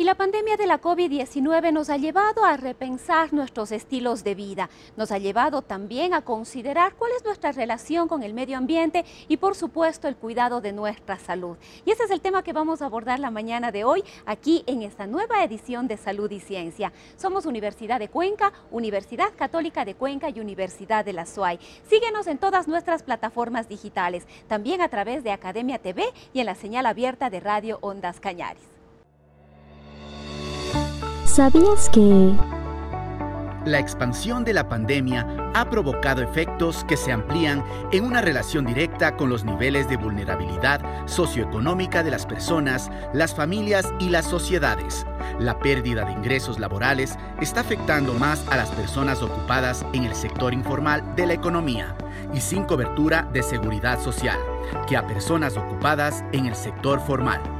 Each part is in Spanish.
Y la pandemia de la COVID-19 nos ha llevado a repensar nuestros estilos de vida, nos ha llevado también a considerar cuál es nuestra relación con el medio ambiente y por supuesto el cuidado de nuestra salud. Y ese es el tema que vamos a abordar la mañana de hoy aquí en esta nueva edición de Salud y Ciencia. Somos Universidad de Cuenca, Universidad Católica de Cuenca y Universidad de la SUAY. Síguenos en todas nuestras plataformas digitales, también a través de Academia TV y en la señal abierta de Radio Ondas Cañares. ¿Sabías que... La expansión de la pandemia ha provocado efectos que se amplían en una relación directa con los niveles de vulnerabilidad socioeconómica de las personas, las familias y las sociedades. La pérdida de ingresos laborales está afectando más a las personas ocupadas en el sector informal de la economía y sin cobertura de seguridad social que a personas ocupadas en el sector formal.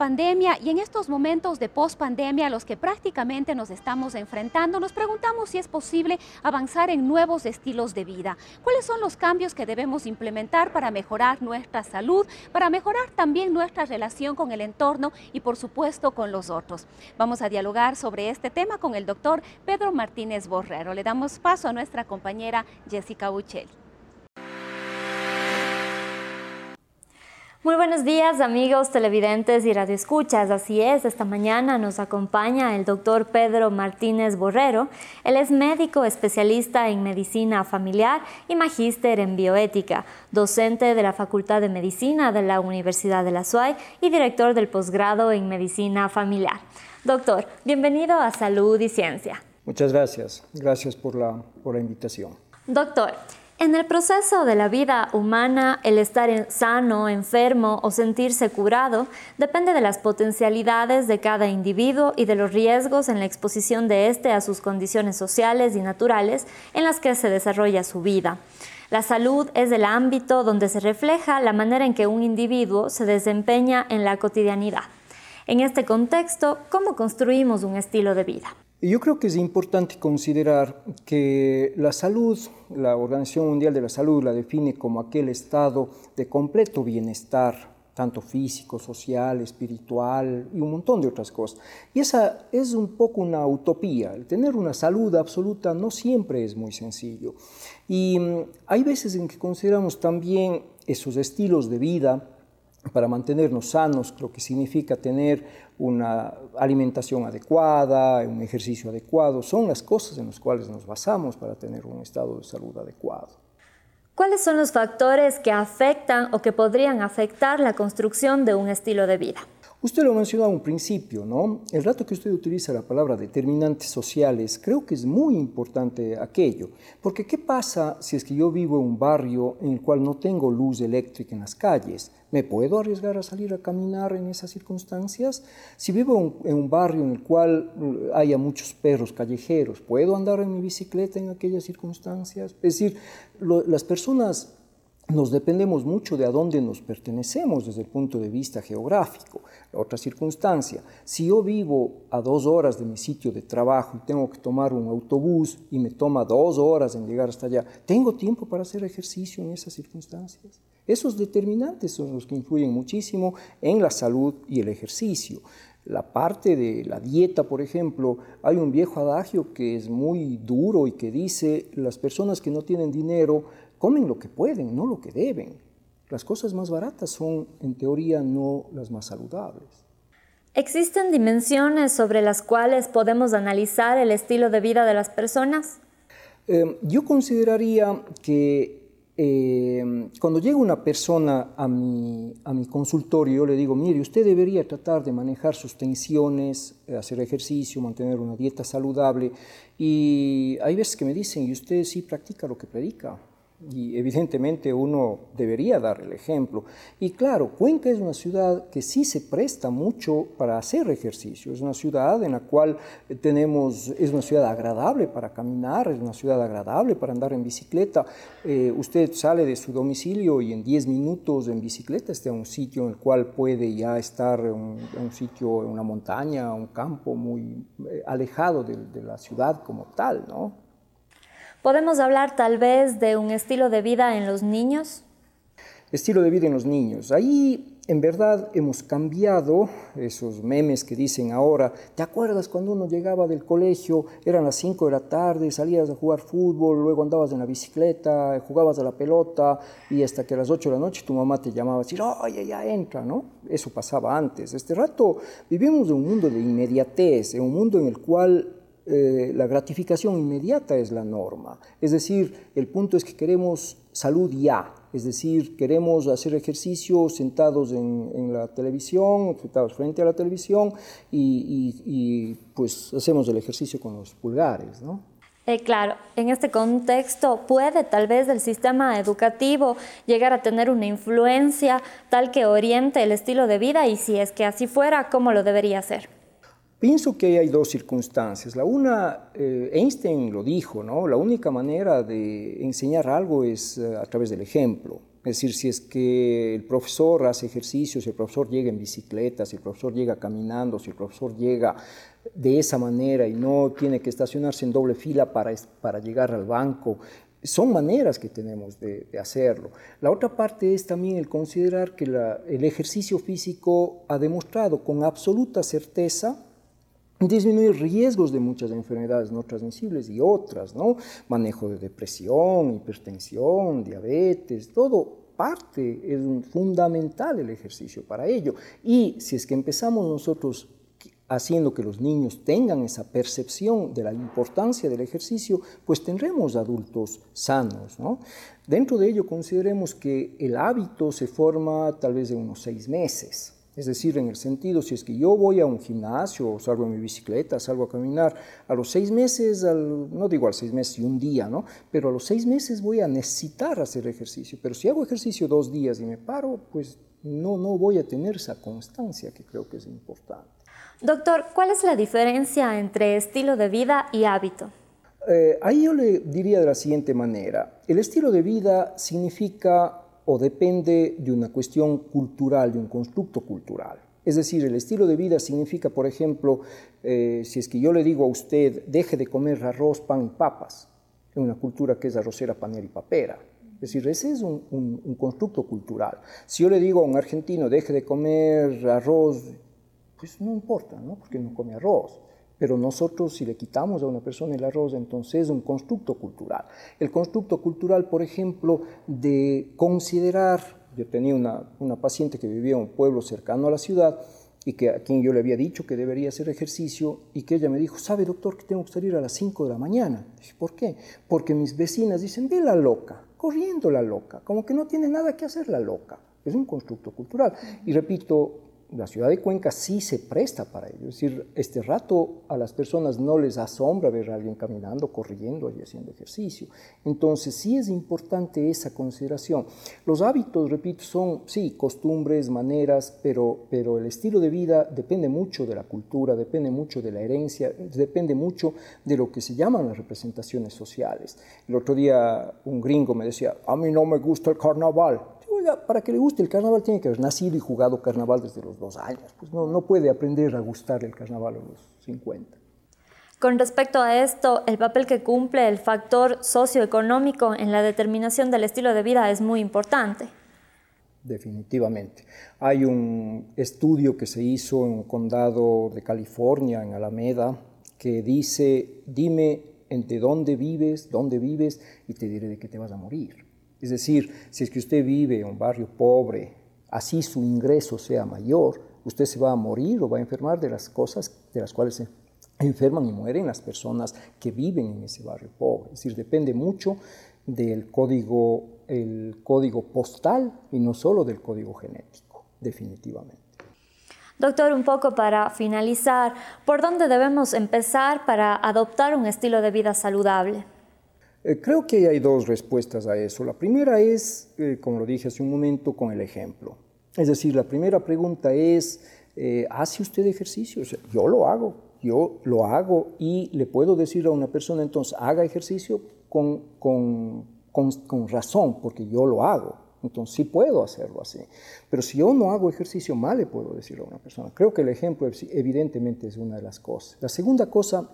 Pandemia y en estos momentos de pospandemia a los que prácticamente nos estamos enfrentando, nos preguntamos si es posible avanzar en nuevos estilos de vida. ¿Cuáles son los cambios que debemos implementar para mejorar nuestra salud, para mejorar también nuestra relación con el entorno y por supuesto con los otros? Vamos a dialogar sobre este tema con el doctor Pedro Martínez Borrero. Le damos paso a nuestra compañera Jessica Buccelli. Muy buenos días amigos televidentes y radioescuchas. Así es, esta mañana nos acompaña el doctor Pedro Martínez Borrero. Él es médico especialista en medicina familiar y magíster en bioética, docente de la Facultad de Medicina de la Universidad de la SUAY y director del posgrado en medicina familiar. Doctor, bienvenido a Salud y Ciencia. Muchas gracias. Gracias por la, por la invitación. Doctor, en el proceso de la vida humana, el estar sano, enfermo o sentirse curado depende de las potencialidades de cada individuo y de los riesgos en la exposición de éste a sus condiciones sociales y naturales en las que se desarrolla su vida. La salud es el ámbito donde se refleja la manera en que un individuo se desempeña en la cotidianidad. En este contexto, ¿cómo construimos un estilo de vida? Yo creo que es importante considerar que la salud, la Organización Mundial de la Salud la define como aquel estado de completo bienestar, tanto físico, social, espiritual y un montón de otras cosas. Y esa es un poco una utopía. El tener una salud absoluta no siempre es muy sencillo. Y mm, hay veces en que consideramos también esos estilos de vida, para mantenernos sanos, lo que significa tener una alimentación adecuada, un ejercicio adecuado, son las cosas en las cuales nos basamos para tener un estado de salud adecuado. ¿Cuáles son los factores que afectan o que podrían afectar la construcción de un estilo de vida? Usted lo mencionó a un principio, ¿no? El rato que usted utiliza la palabra determinantes sociales, creo que es muy importante aquello, porque ¿qué pasa si es que yo vivo en un barrio en el cual no tengo luz eléctrica en las calles? ¿Me puedo arriesgar a salir a caminar en esas circunstancias? Si vivo en un barrio en el cual uh, haya muchos perros callejeros, ¿puedo andar en mi bicicleta en aquellas circunstancias? Es decir, las personas nos dependemos mucho de a dónde nos pertenecemos desde el punto de vista geográfico. Otra circunstancia, si yo vivo a dos horas de mi sitio de trabajo y tengo que tomar un autobús y me toma dos horas en llegar hasta allá, ¿tengo tiempo para hacer ejercicio en esas circunstancias? Esos determinantes son los que influyen muchísimo en la salud y el ejercicio. La parte de la dieta, por ejemplo, hay un viejo adagio que es muy duro y que dice, las personas que no tienen dinero comen lo que pueden, no lo que deben. Las cosas más baratas son, en teoría, no las más saludables. ¿Existen dimensiones sobre las cuales podemos analizar el estilo de vida de las personas? Eh, yo consideraría que eh, cuando llega una persona a mi, a mi consultorio, yo le digo, mire, usted debería tratar de manejar sus tensiones, eh, hacer ejercicio, mantener una dieta saludable. Y hay veces que me dicen, ¿y usted sí practica lo que predica? Y evidentemente uno debería dar el ejemplo. Y claro, Cuenca es una ciudad que sí se presta mucho para hacer ejercicio, es una ciudad en la cual tenemos, es una ciudad agradable para caminar, es una ciudad agradable para andar en bicicleta. Eh, usted sale de su domicilio y en 10 minutos en bicicleta está en un sitio en el cual puede ya estar en un, sitio, en una montaña, un campo muy eh, alejado de, de la ciudad como tal, ¿no? ¿Podemos hablar tal vez de un estilo de vida en los niños? Estilo de vida en los niños. Ahí en verdad hemos cambiado esos memes que dicen ahora, ¿te acuerdas cuando uno llegaba del colegio, eran las 5 de la tarde, salías a jugar fútbol, luego andabas en la bicicleta, jugabas a la pelota y hasta que a las 8 de la noche tu mamá te llamaba a decir, oye, ya entra, ¿no? Eso pasaba antes. Este rato vivimos en un mundo de inmediatez, en un mundo en el cual eh, la gratificación inmediata es la norma. Es decir, el punto es que queremos salud ya, es decir, queremos hacer ejercicio sentados en, la televisión, sentados frente a la televisión y, pues hacemos el ejercicio con los pulgares, ¿no? Eh, claro, en este contexto puede tal vez el sistema educativo llegar a tener una influencia tal que oriente el estilo de vida y si es que así fuera, ¿cómo lo debería hacer? Pienso que hay dos circunstancias. La una, eh, Einstein lo dijo, ¿no? La única manera de enseñar algo es eh, a través del ejemplo. Es decir, si es que el profesor hace ejercicios, si el profesor llega en bicicleta, si el profesor llega caminando, si el profesor llega de esa manera y no tiene que estacionarse en doble fila para, para llegar al banco, son maneras que tenemos de, hacerlo. La otra parte es también el considerar que el ejercicio físico ha demostrado con absoluta certeza disminuir riesgos de muchas enfermedades no transmisibles y otras, ¿no? Manejo de depresión, hipertensión, diabetes, todo parte, es fundamental el ejercicio para ello. Y si es que empezamos nosotros haciendo que los niños tengan esa percepción de la importancia del ejercicio, pues tendremos adultos sanos. ¿no? Dentro de ello consideremos que el hábito se forma tal vez de unos seis meses. Es decir, en el sentido, si es que yo voy a un gimnasio, salgo en mi bicicleta, salgo a caminar, a los seis meses, no digo a los seis meses y un día, ¿no? Pero a los seis meses voy a necesitar hacer ejercicio. Pero si hago ejercicio dos días y me paro, pues no, no voy a tener esa constancia que creo que es importante. Doctor, ¿cuál es la diferencia entre estilo de vida y hábito? Eh, ahí yo le diría de la siguiente manera. El estilo de vida significa o depende de una cuestión cultural, de un constructo cultural. Es decir, el estilo de vida significa, por ejemplo, eh, si es que yo le digo a usted, deje de comer arroz, pan y papas, en una cultura que es arrocera, panera y papera. Es decir, ese es un, un constructo cultural. Si yo le digo a un argentino, deje de comer arroz, pues no importa, ¿no? Porque no come arroz. Pero nosotros si le quitamos a una persona el arroz, entonces es un constructo cultural. El constructo cultural, por ejemplo, de considerar, yo tenía una, una paciente que vivía en un pueblo cercano a la ciudad, y que a quien yo le había dicho que debería hacer ejercicio y que ella me dijo, ¿sabe doctor que tengo que salir a las 5 de la mañana? Dije, ¿por qué? Porque mis vecinas dicen, ve la loca, corriendo la loca, como que no tiene nada que hacer la loca. Es un constructo cultural. Y repito, la ciudad de Cuenca sí se presta para ello. Es decir, este rato a las personas no les asombra ver a alguien caminando, corriendo y haciendo ejercicio. Entonces sí es importante esa consideración. Los hábitos, repito, son, sí, costumbres, maneras, pero, pero el estilo de vida depende mucho de la cultura, depende mucho de la herencia, depende mucho de lo que se llaman las representaciones sociales. El otro día un gringo me decía, a mí no me gusta el carnaval para que le guste el carnaval tiene que haber nacido y jugado carnaval desde los dos años. Pues no, no puede aprender a gustar el carnaval a los 50. Con respecto a esto, el papel que cumple el factor socioeconómico en la determinación del estilo de vida es muy importante. Definitivamente. Hay un estudio que se hizo en un condado de California, en Alameda, que dice, dime entre dónde vives, dónde vives, y te diré de qué te vas a morir. Es decir, si es que usted vive en un barrio pobre, así su ingreso sea mayor, usted se va a morir o va a enfermar de las cosas de las cuales se enferman y mueren las personas que viven en ese barrio pobre. Es decir, depende mucho del código el código postal y no solo del código genético, definitivamente. Doctor, un poco para finalizar, ¿por dónde debemos empezar para adoptar un estilo de vida saludable? Eh, creo que hay dos respuestas a eso. La primera es, eh, como lo dije hace un momento, con el ejemplo. Es decir, la primera pregunta es, eh, ¿hace usted ejercicio? yo lo hago, yo lo hago y le puedo decir a una persona entonces, haga ejercicio con, con, con razón, porque yo lo hago. Entonces sí puedo hacerlo así. Pero si yo no hago ejercicio, mal le puedo decir a una persona. Creo que el ejemplo evidentemente es una de las cosas. La segunda cosa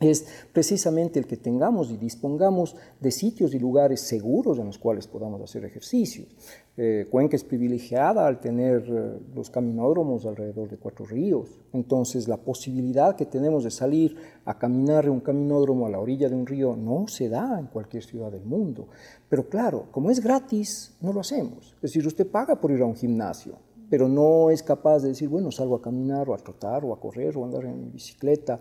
es precisamente el que tengamos y dispongamos de sitios y lugares seguros en los cuales podamos hacer ejercicio. Eh, Cuenca es privilegiada al tener eh, los caminódromos alrededor de Cuatro Ríos, entonces la posibilidad que tenemos de salir a caminar un caminódromo a la orilla de un río no se da en cualquier ciudad del mundo. Pero claro, como es gratis, no lo hacemos. Es decir, usted paga por ir a un gimnasio, pero no es capaz de decir, bueno, salgo a caminar o a trotar o a correr o a andar en bicicleta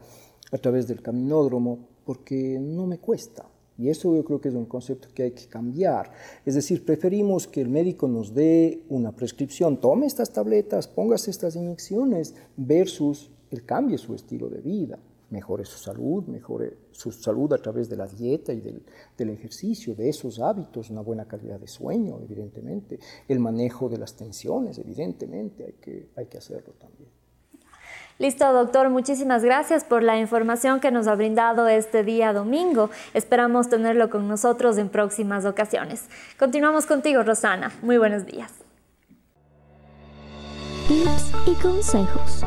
a través del caminódromo porque no me cuesta. Y eso yo creo que es un concepto que hay que cambiar. Es decir, preferimos que el médico nos dé una prescripción, tome estas tabletas, póngase estas inyecciones, versus el cambie su estilo de vida, mejore su salud, mejore su salud a través de la dieta y del, del ejercicio, de esos hábitos, una buena calidad de sueño, evidentemente, el manejo de las tensiones, evidentemente, hay que, hay que hacerlo también. Listo, doctor. Muchísimas gracias por la información que nos ha brindado este día domingo. Esperamos tenerlo con nosotros en próximas ocasiones. Continuamos contigo, Rosana. Muy buenos días. Tips y consejos.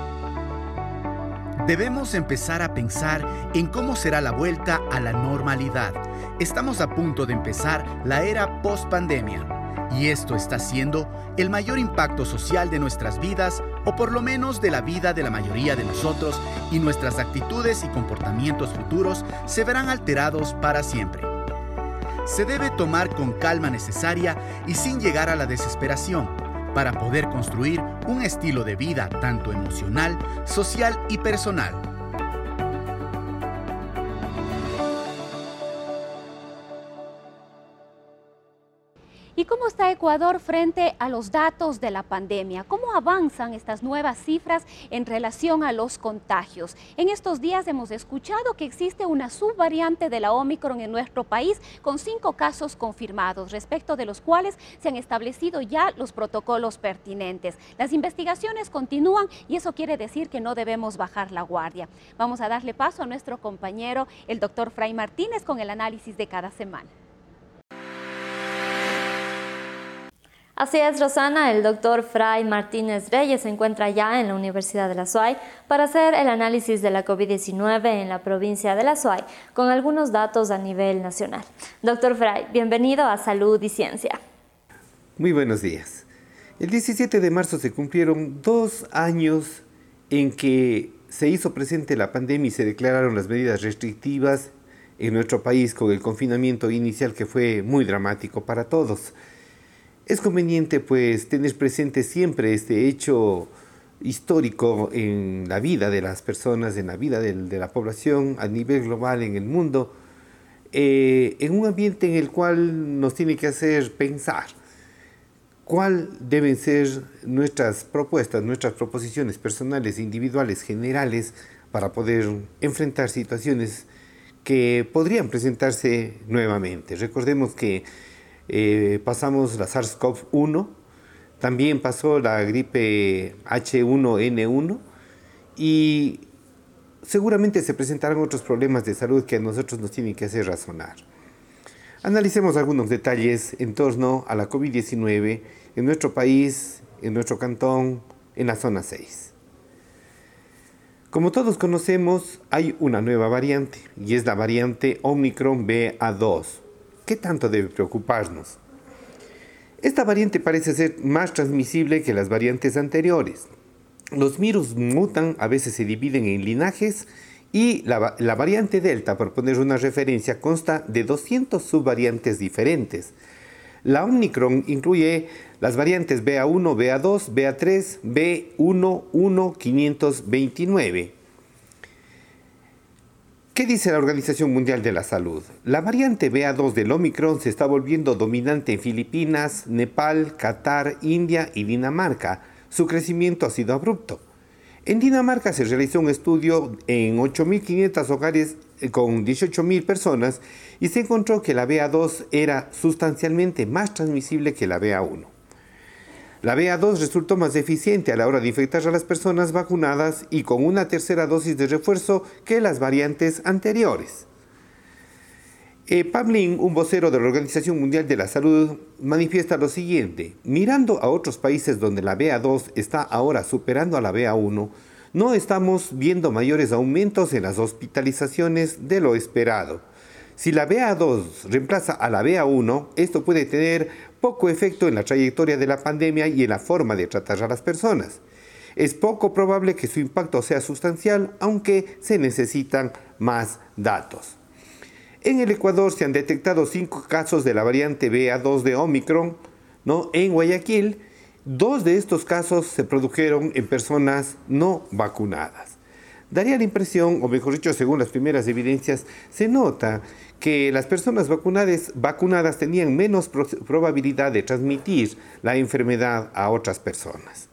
Debemos empezar a pensar en cómo será la vuelta a la normalidad. Estamos a punto de empezar la era post-pandemia y esto está siendo el mayor impacto social de nuestras vidas, o por lo menos de la vida de la mayoría de nosotros, y nuestras actitudes y comportamientos futuros se verán alterados para siempre. Se debe tomar con calma necesaria y sin llegar a la desesperación, para poder construir un estilo de vida tanto emocional, social y personal Ecuador frente a los datos de la pandemia? ¿Cómo avanzan estas nuevas cifras en relación a los contagios? En estos días hemos escuchado que existe una subvariante de la Omicron en nuestro país con cinco casos confirmados, respecto de los cuales se han establecido ya los protocolos pertinentes. Las investigaciones continúan y eso quiere decir que no debemos bajar la guardia. Vamos a darle paso a nuestro compañero, el doctor Fray Martínez, con el análisis de cada semana. Así es, Rosana, el doctor Fray Martínez Reyes se encuentra ya en la Universidad de la SUAY para hacer el análisis de la COVID-19 en la provincia de la SUAY con algunos datos a nivel nacional. Doctor Fray, bienvenido a Salud y Ciencia. Muy buenos días. El 17 de marzo se cumplieron dos años en que se hizo presente la pandemia y se declararon las medidas restrictivas en nuestro país con el confinamiento inicial que fue muy dramático para todos. Es conveniente pues tener presente siempre este hecho histórico en la vida de las personas, en la vida de, la población a nivel global en el mundo, eh, en un ambiente en el cual nos tiene que hacer pensar cuáles deben ser nuestras propuestas, nuestras proposiciones personales, individuales, generales, para poder enfrentar situaciones que podrían presentarse nuevamente. Recordemos que eh, pasamos la SARS-CoV-1, también pasó la gripe H1N1 y seguramente se presentarán otros problemas de salud que a nosotros nos tienen que hacer razonar. Analicemos algunos detalles en torno a la COVID-19 en nuestro país, en nuestro cantón, en la zona 6. Como todos conocemos, hay una nueva variante y es la variante Omicron BA2 ¿Qué tanto debe preocuparnos? Esta variante parece ser más transmisible que las variantes anteriores. Los virus mutan, a veces se dividen en linajes y la, variante Delta, por poner una referencia, consta de 200 subvariantes diferentes. La Omicron incluye las variantes BA1, BA2, BA3, B11529. ¿Qué dice la Organización Mundial de la Salud? La variante BA2 del Omicron se está volviendo dominante en Filipinas, Nepal, Qatar, India y Dinamarca. Su crecimiento ha sido abrupto. En Dinamarca se realizó un estudio en 8.500 hogares eh, con 18.000 personas y se encontró que la BA2 era sustancialmente más transmisible que la BA1. La BA2 resultó más eficiente a la hora de infectar a las personas vacunadas y con una tercera dosis de refuerzo que las variantes anteriores. Eh, Pamlin, un vocero de la Organización Mundial de la Salud, manifiesta lo siguiente. Mirando a otros países donde la BA2 está ahora superando a la BA1, no estamos viendo mayores aumentos en las hospitalizaciones de lo esperado. Si la BA2 reemplaza a la BA1, esto puede tener poco efecto en la trayectoria de la pandemia y en la forma de tratar a las personas. Es poco probable que su impacto sea sustancial, aunque se necesitan más datos. En el Ecuador se han detectado cinco casos de la variante BA2 de Omicron. ¿no? En Guayaquil, dos de estos casos se produjeron en personas no vacunadas. Daría la impresión, o mejor dicho, según las primeras evidencias, se nota que las personas vacunadas, vacunadas tenían menos probabilidad de transmitir la enfermedad a otras personas.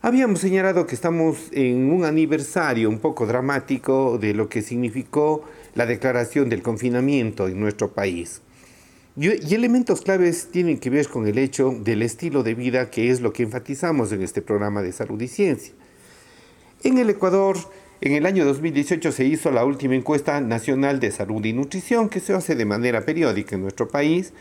Habíamos señalado que estamos en un aniversario un poco dramático de lo que significó la declaración del confinamiento en nuestro país. Y, y, elementos claves tienen que ver con el hecho del estilo de vida que es lo que enfatizamos en este programa de salud y ciencia. En el Ecuador, en el año 2018 se hizo la última encuesta nacional de salud y nutrición que se hace de manera periódica en nuestro país.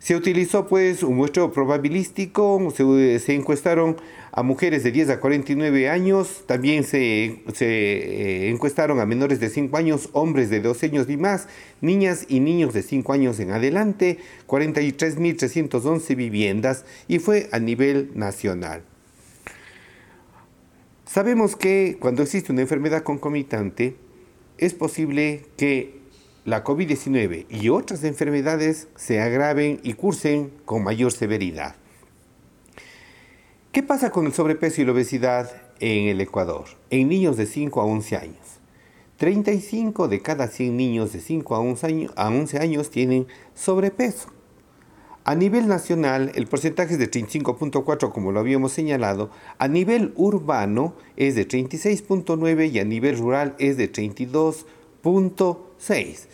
Se utilizó pues un muestreo probabilístico, se, encuestaron a mujeres de 10 a 49 años, también se, se eh, encuestaron a menores de 5 años, hombres de 12 años y más, niñas y niños de 5 años en adelante, 43.311 viviendas y fue a nivel nacional. Sabemos que cuando existe una enfermedad concomitante, es posible que la COVID-19 y otras enfermedades se agraven y cursen con mayor severidad. ¿Qué pasa con el sobrepeso y la obesidad en el Ecuador? En niños de 5 a 11 años. 35 de cada 100 niños de 5 a 11 años tienen sobrepeso. A nivel nacional, el porcentaje es de 35.4, como lo habíamos señalado. A nivel urbano es de 36.9 y a nivel rural es de 32.6.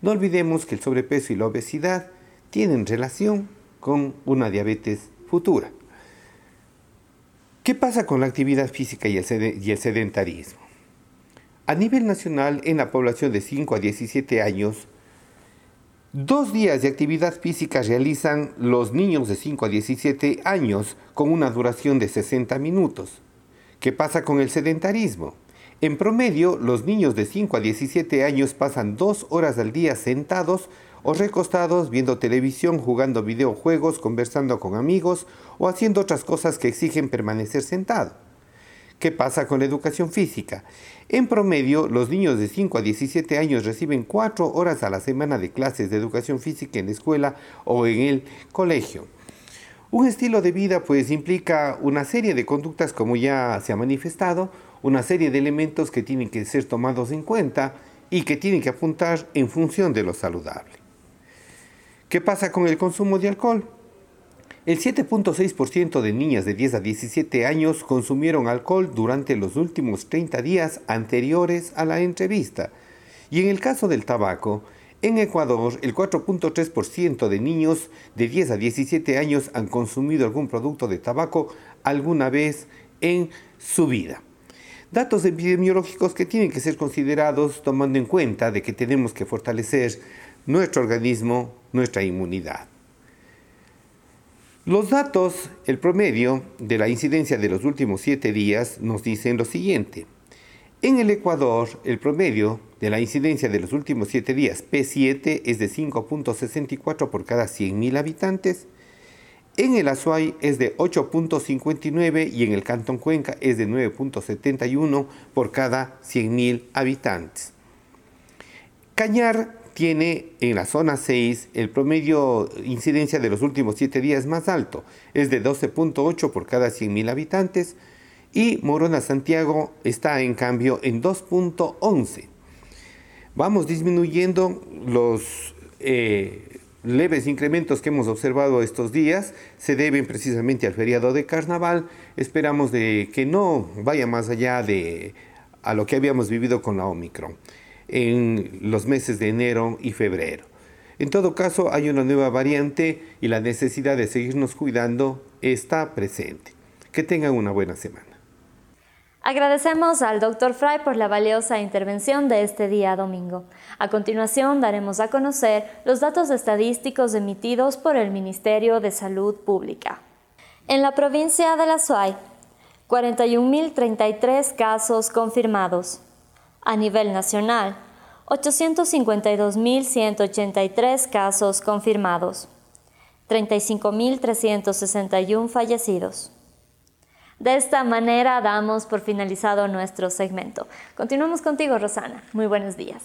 No olvidemos que el sobrepeso y la obesidad tienen relación con una diabetes futura. ¿Qué pasa con la actividad física y el, sedentarismo? A nivel nacional, en la población de 5 a 17 años, Dos días de actividad física realizan los niños de 5 a 17 años con una duración de 60 minutos. ¿Qué pasa con el sedentarismo? En promedio, los niños de 5 a 17 años pasan dos horas al día sentados o recostados viendo televisión, jugando videojuegos, conversando con amigos o haciendo otras cosas que exigen permanecer sentado. ¿Qué pasa con la educación física? En promedio, los niños de 5 a 17 años reciben 4 horas a la semana de clases de educación física en la escuela o en el colegio. Un estilo de vida pues implica una serie de conductas como ya se ha manifestado, una serie de elementos que tienen que ser tomados en cuenta y que tienen que apuntar en función de lo saludable. ¿Qué pasa con el consumo de alcohol? El 7.6% de niñas de 10 a 17 años consumieron alcohol durante los últimos 30 días anteriores a la entrevista. Y en el caso del tabaco, en Ecuador, el 4.3% de niños de 10 a 17 años han consumido algún producto de tabaco alguna vez en su vida. Datos epidemiológicos que tienen que ser considerados tomando en cuenta de que tenemos que fortalecer nuestro organismo, nuestra inmunidad. Los datos, el promedio de la incidencia de los últimos siete días nos dicen lo siguiente. En el Ecuador, el promedio de la incidencia de los últimos siete días, P7, es de 5.64 por cada 100.000 habitantes. En el Azuay es de 8.59 y en el Cantón Cuenca es de 9.71 por cada 100.000 habitantes. Cañar tiene en la zona 6 el promedio incidencia de los últimos 7 días más alto, es de 12.8 por cada 100.000 habitantes y Morona Santiago está en cambio en 2.11. vamos disminuyendo los eh, leves incrementos que hemos observado estos días se deben precisamente al feriado de carnaval. Esperamos de que no vaya más allá de a lo que habíamos vivido con la Omicron en los meses de enero y febrero. En todo caso, hay una nueva variante y la necesidad de seguirnos cuidando está presente. Que tengan una buena semana. Agradecemos al Dr. Fry por la valiosa intervención de este día domingo. A continuación daremos a conocer los datos estadísticos emitidos por el Ministerio de Salud Pública. En la provincia de La Suay, 41.033 casos confirmados. A nivel nacional, 852.183 casos confirmados. 35.361 fallecidos. De esta manera damos por finalizado nuestro segmento. Continuamos contigo, Rosana. Muy buenos días.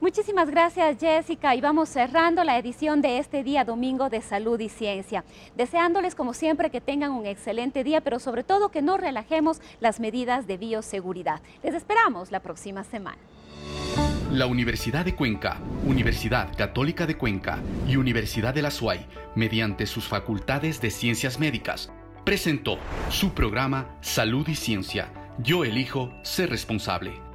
Muchísimas gracias Jessica y vamos cerrando la edición de este día domingo de Salud y Ciencia, deseándoles como siempre que tengan un excelente día, pero sobre todo que no relajemos las medidas de bioseguridad. Les esperamos la próxima semana. La Universidad de Cuenca, Universidad Católica de Cuenca y Universidad de la SUAY, mediante sus facultades de ciencias médicas, presentó su programa Salud y Ciencia. Yo elijo ser responsable.